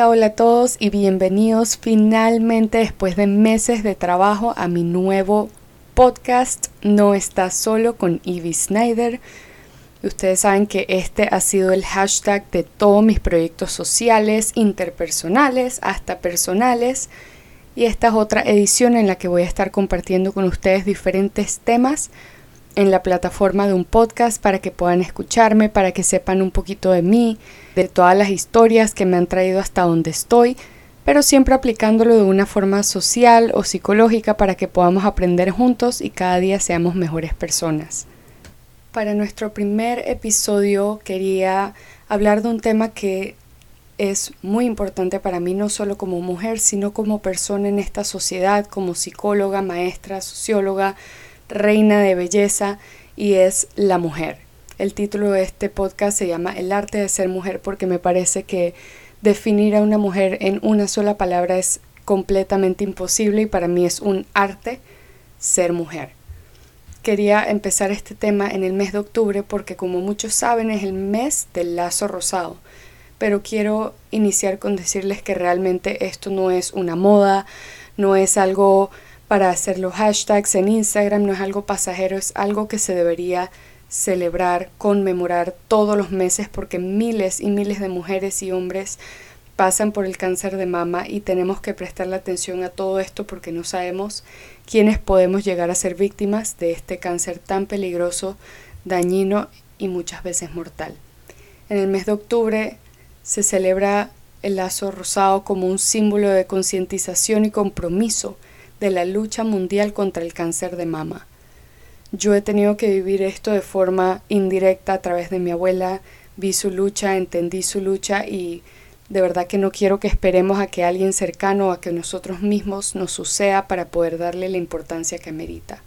Hola, a todos y bienvenidos finalmente después de meses de trabajo a mi nuevo podcast No estás solo con Ivy Snyder. Ustedes saben que este ha sido el hashtag de todos mis proyectos sociales, interpersonales, hasta personales. Y esta es otra edición en la que voy a estar compartiendo con ustedes diferentes temas en la plataforma de un podcast para que puedan escucharme, para que sepan un poquito de mí, de todas las historias que me han traído hasta donde estoy, pero siempre aplicándolo de una forma social o psicológica para que podamos aprender juntos y cada día seamos mejores personas. Para nuestro primer episodio quería hablar de un tema que es muy importante para mí, no solo como mujer, sino como persona en esta sociedad, como psicóloga, maestra, socióloga, reina de belleza y es la mujer. El título de este podcast se llama El arte de ser mujer porque me parece que definir a una mujer en una sola palabra es completamente imposible y para mí es un arte ser mujer. Quería empezar este tema en el mes de octubre porque como muchos saben es el mes del lazo rosado, pero quiero iniciar con decirles que realmente esto no es una moda, no es algo para hacer los hashtags en Instagram no es algo pasajero, es algo que se debería celebrar, conmemorar todos los meses porque miles y miles de mujeres y hombres pasan por el cáncer de mama y tenemos que prestarle atención a todo esto porque no sabemos quiénes podemos llegar a ser víctimas de este cáncer tan peligroso, dañino y muchas veces mortal. En el mes de octubre se celebra el lazo rosado como un símbolo de concientización y compromiso de la lucha mundial contra el cáncer de mama. Yo he tenido que vivir esto de forma indirecta a través de mi abuela, vi su lucha, entendí su lucha y de verdad que no quiero que esperemos a que alguien cercano o a que nosotros mismos nos suceda para poder darle la importancia que merita.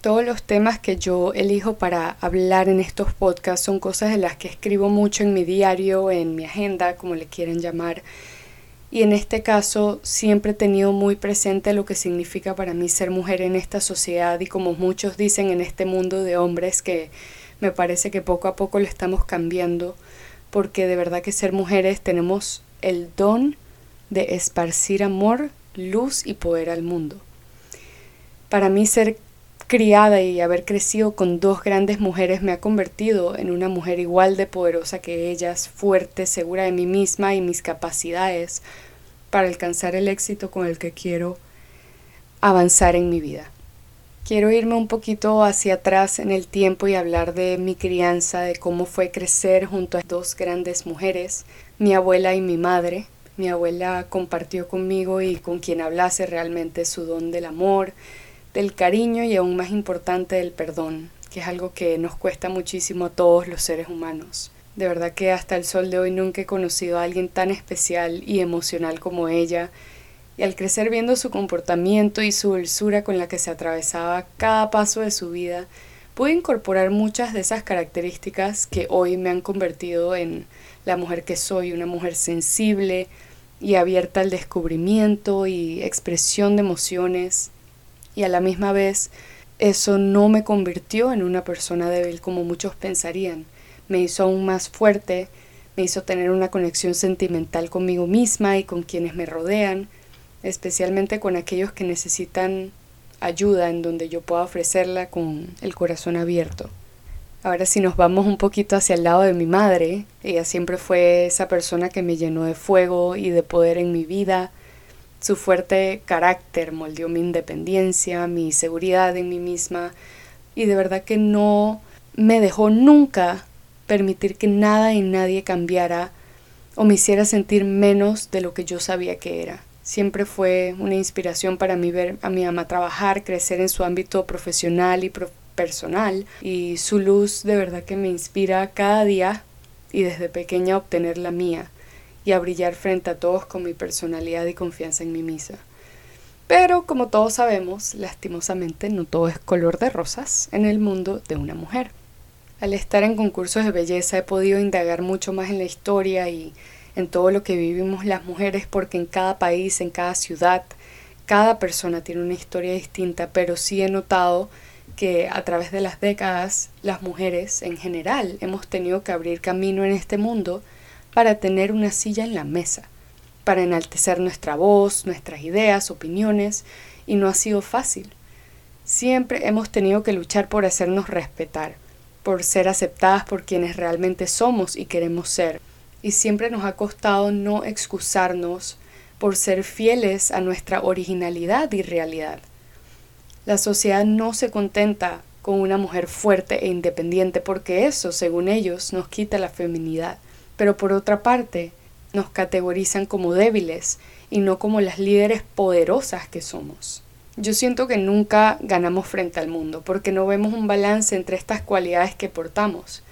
Todos los temas que yo elijo para hablar en estos podcasts son cosas de las que escribo mucho en mi diario, en mi agenda, como le quieren llamar, y en este caso siempre he tenido muy presente lo que significa para mí ser mujer en esta sociedad y como muchos dicen en este mundo de hombres que me parece que poco a poco lo estamos cambiando porque de verdad que ser mujeres tenemos el don de esparcir amor, luz y poder al mundo. Para mí ser criada y haber crecido con dos grandes mujeres me ha convertido en una mujer igual de poderosa que ellas, fuerte, segura de mí misma y mis capacidades para alcanzar el éxito con el que quiero avanzar en mi vida. Quiero irme un poquito hacia atrás en el tiempo y hablar de mi crianza, de cómo fue crecer junto a dos grandes mujeres, mi abuela y mi madre. Mi abuela compartió conmigo y con quien hablase realmente su don del amor, del cariño y aún más importante del perdón, que es algo que nos cuesta muchísimo a todos los seres humanos. De verdad que hasta el sol de hoy nunca he conocido a alguien tan especial y emocional como ella, y al crecer viendo su comportamiento y su dulzura con la que se atravesaba cada paso de su vida, pude incorporar muchas de esas características que hoy me han convertido en la mujer que soy, una mujer sensible y abierta al descubrimiento y expresión de emociones, y a la misma vez eso no me convirtió en una persona débil como muchos pensarían. Me hizo aún más fuerte, me hizo tener una conexión sentimental conmigo misma y con quienes me rodean, especialmente con aquellos que necesitan ayuda en donde yo pueda ofrecerla con el corazón abierto. Ahora si nos vamos un poquito hacia el lado de mi madre, ella siempre fue esa persona que me llenó de fuego y de poder en mi vida, su fuerte carácter moldeó mi independencia, mi seguridad en mí misma y de verdad que no me dejó nunca permitir que nada y nadie cambiara o me hiciera sentir menos de lo que yo sabía que era. Siempre fue una inspiración para mí ver a mi mamá trabajar, crecer en su ámbito profesional y personal y su luz de verdad que me inspira cada día y desde pequeña obtener la mía y a brillar frente a todos con mi personalidad y confianza en mí misma. Pero como todos sabemos, lastimosamente no todo es color de rosas en el mundo de una mujer. Al estar en concursos de belleza he podido indagar mucho más en la historia y en todo lo que vivimos las mujeres porque en cada país, en cada ciudad, cada persona tiene una historia distinta, pero sí he notado que a través de las décadas las mujeres en general hemos tenido que abrir camino en este mundo para tener una silla en la mesa, para enaltecer nuestra voz, nuestras ideas, opiniones, y no ha sido fácil. Siempre hemos tenido que luchar por hacernos respetar, por ser aceptadas por quienes realmente somos y queremos ser. Y siempre nos ha costado no excusarnos por ser fieles a nuestra originalidad y realidad. La sociedad no se contenta con una mujer fuerte e independiente porque eso, según ellos, nos quita la feminidad. Pero por otra parte, nos categorizan como débiles y no como las líderes poderosas que somos. Yo siento que nunca ganamos frente al mundo porque no vemos un balance entre estas cualidades que portamos.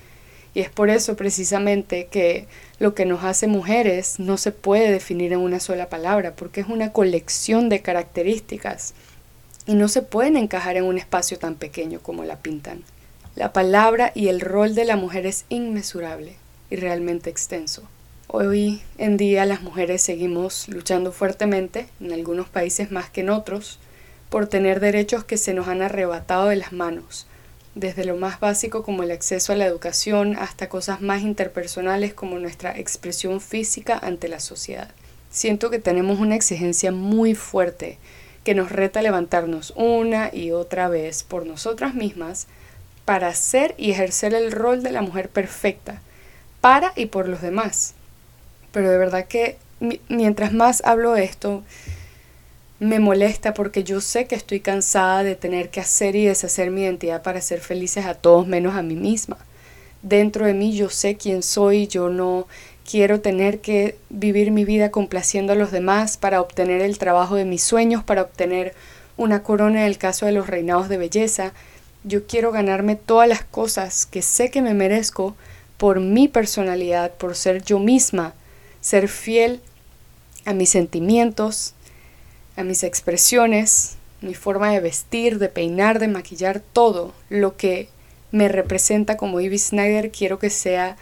Y es por eso precisamente que lo que nos hace mujeres no se puede definir en una sola palabra porque es una colección de características y no se pueden encajar en un espacio tan pequeño como la pintan. La palabra y el rol de la mujer es inmesurable y realmente extenso. Hoy en día las mujeres seguimos luchando fuertemente, en algunos países más que en otros, por tener derechos que se nos han arrebatado de las manos, desde lo más básico como el acceso a la educación hasta cosas más interpersonales como nuestra expresión física ante la sociedad. Siento que tenemos una exigencia muy fuerte que nos reta a levantarnos una y otra vez por nosotras mismas para ser y ejercer el rol de la mujer perfecta, para y por los demás pero de verdad que mientras más hablo esto, me molesta porque yo sé que estoy cansada de tener que hacer y deshacer mi identidad para ser felices a todos menos a mí misma. Dentro de mí yo sé quién soy, yo no quiero tener que vivir mi vida complaciendo a los demás para obtener el trabajo de mis sueños, para obtener una corona en el caso de los reinados de belleza. Yo quiero ganarme todas las cosas que sé que me merezco por mi personalidad, por ser yo misma, ser fiel a mis sentimientos, a mis expresiones, mi forma de vestir, de peinar, de maquillar, todo lo que me representa como Ivy Snyder, quiero que sea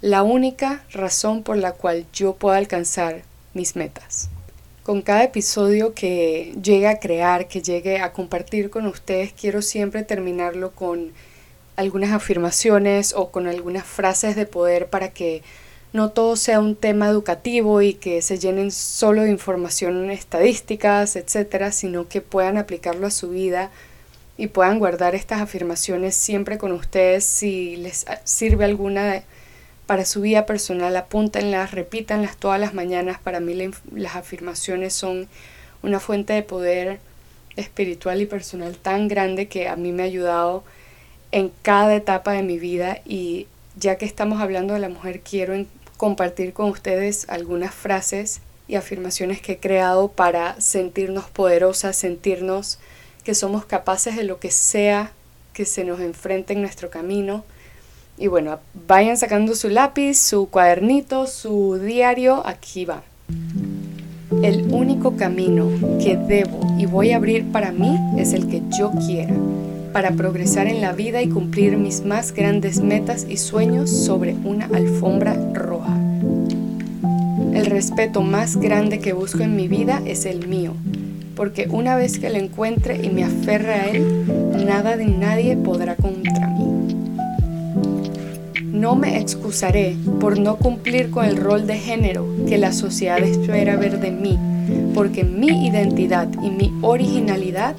la única razón por la cual yo pueda alcanzar mis metas. Con cada episodio que llegue a crear, que llegue a compartir con ustedes, quiero siempre terminarlo con algunas afirmaciones o con algunas frases de poder para que no todo sea un tema educativo y que se llenen solo de información estadísticas, etcétera, sino que puedan aplicarlo a su vida y puedan guardar estas afirmaciones siempre con ustedes. Si les sirve alguna para su vida personal, apúntenlas, repítanlas todas las mañanas. Para mí las afirmaciones son una fuente de poder espiritual y personal tan grande que a mí me ha ayudado en cada etapa de mi vida y ya que estamos hablando de la mujer, quiero compartir con ustedes algunas frases y afirmaciones que he creado para sentirnos poderosas, sentirnos que somos capaces de lo que sea que se nos enfrente en nuestro camino. Y bueno, vayan sacando su lápiz, su cuadernito, su diario, aquí va. El único camino que debo y voy a abrir para mí es el que yo quiera, para progresar en la vida y cumplir mis más grandes metas y sueños sobre una alfombra roja. El respeto más grande que busco en mi vida es el mío, porque una vez que lo encuentre y me aferre a él, nada ni nadie podrá contra mí. No me excusaré por no cumplir con el rol de género que la sociedad espera ver de mí, porque mi identidad y mi originalidad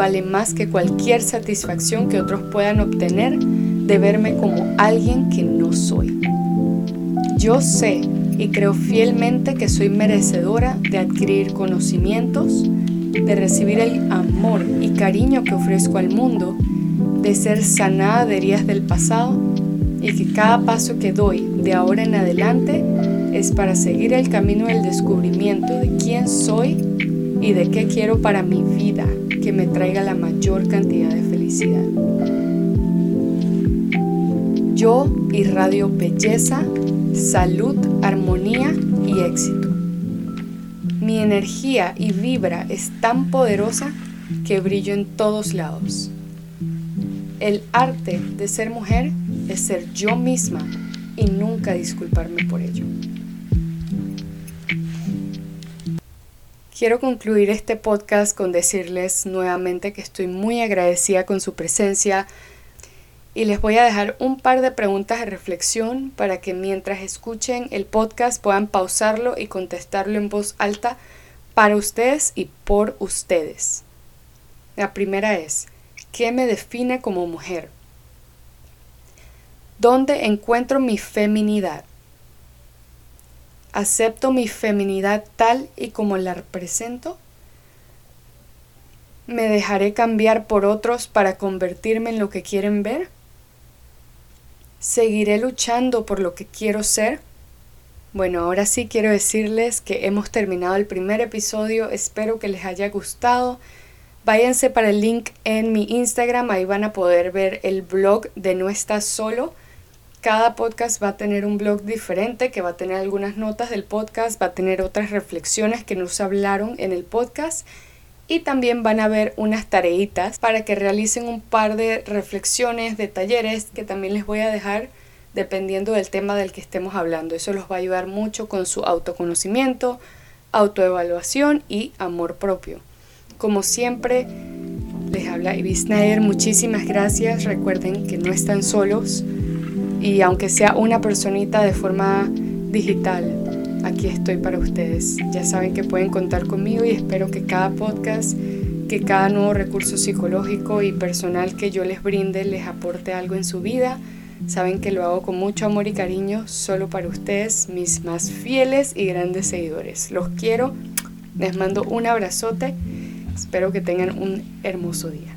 vale más que cualquier satisfacción que otros puedan obtener de verme como alguien que no soy. Yo sé y creo fielmente que soy merecedora de adquirir conocimientos, de recibir el amor y cariño que ofrezco al mundo, de ser sanada de heridas del pasado y que cada paso que doy de ahora en adelante es para seguir el camino del descubrimiento de quién soy y de qué quiero para mi vida que me traiga la mayor cantidad de felicidad. Yo irradio belleza salud, armonía y éxito. Mi energía y vibra es tan poderosa que brillo en todos lados. El arte de ser mujer es ser yo misma y nunca disculparme por ello. Quiero concluir este podcast con decirles nuevamente que estoy muy agradecida con su presencia, y les voy a dejar un par de preguntas de reflexión para que mientras escuchen el podcast puedan pausarlo y contestarlo en voz alta para ustedes y por ustedes. La primera es, ¿qué me define como mujer? ¿Dónde encuentro mi feminidad? ¿Acepto mi feminidad tal y como la represento? ¿Me dejaré cambiar por otros para convertirme en lo que quieren ver? ¿Seguiré luchando por lo que quiero ser? Bueno, ahora sí quiero decirles que hemos terminado el primer episodio, espero que les haya gustado. Váyanse para el link en mi Instagram, ahí van a poder ver el blog de No Estás Solo. Cada podcast va a tener un blog diferente que va a tener algunas notas del podcast, va a tener otras reflexiones que nos hablaron en el podcast y también van a ver unas tareitas para que realicen un par de reflexiones, de talleres que también les voy a dejar dependiendo del tema del que estemos hablando. Eso los va a ayudar mucho con su autoconocimiento, autoevaluación y amor propio. Como siempre, les habla Ivy Snyder. Muchísimas gracias. Recuerden que no están solos y aunque sea una personita de forma digital, aquí estoy para ustedes. Ya saben que pueden contar conmigo y espero que cada podcast, que cada nuevo recurso psicológico y personal que yo les brinde les aporte algo en su vida. Saben que lo hago con mucho amor y cariño solo para ustedes, mis más fieles y grandes seguidores. Los quiero, les mando un abrazote, espero que tengan un hermoso día.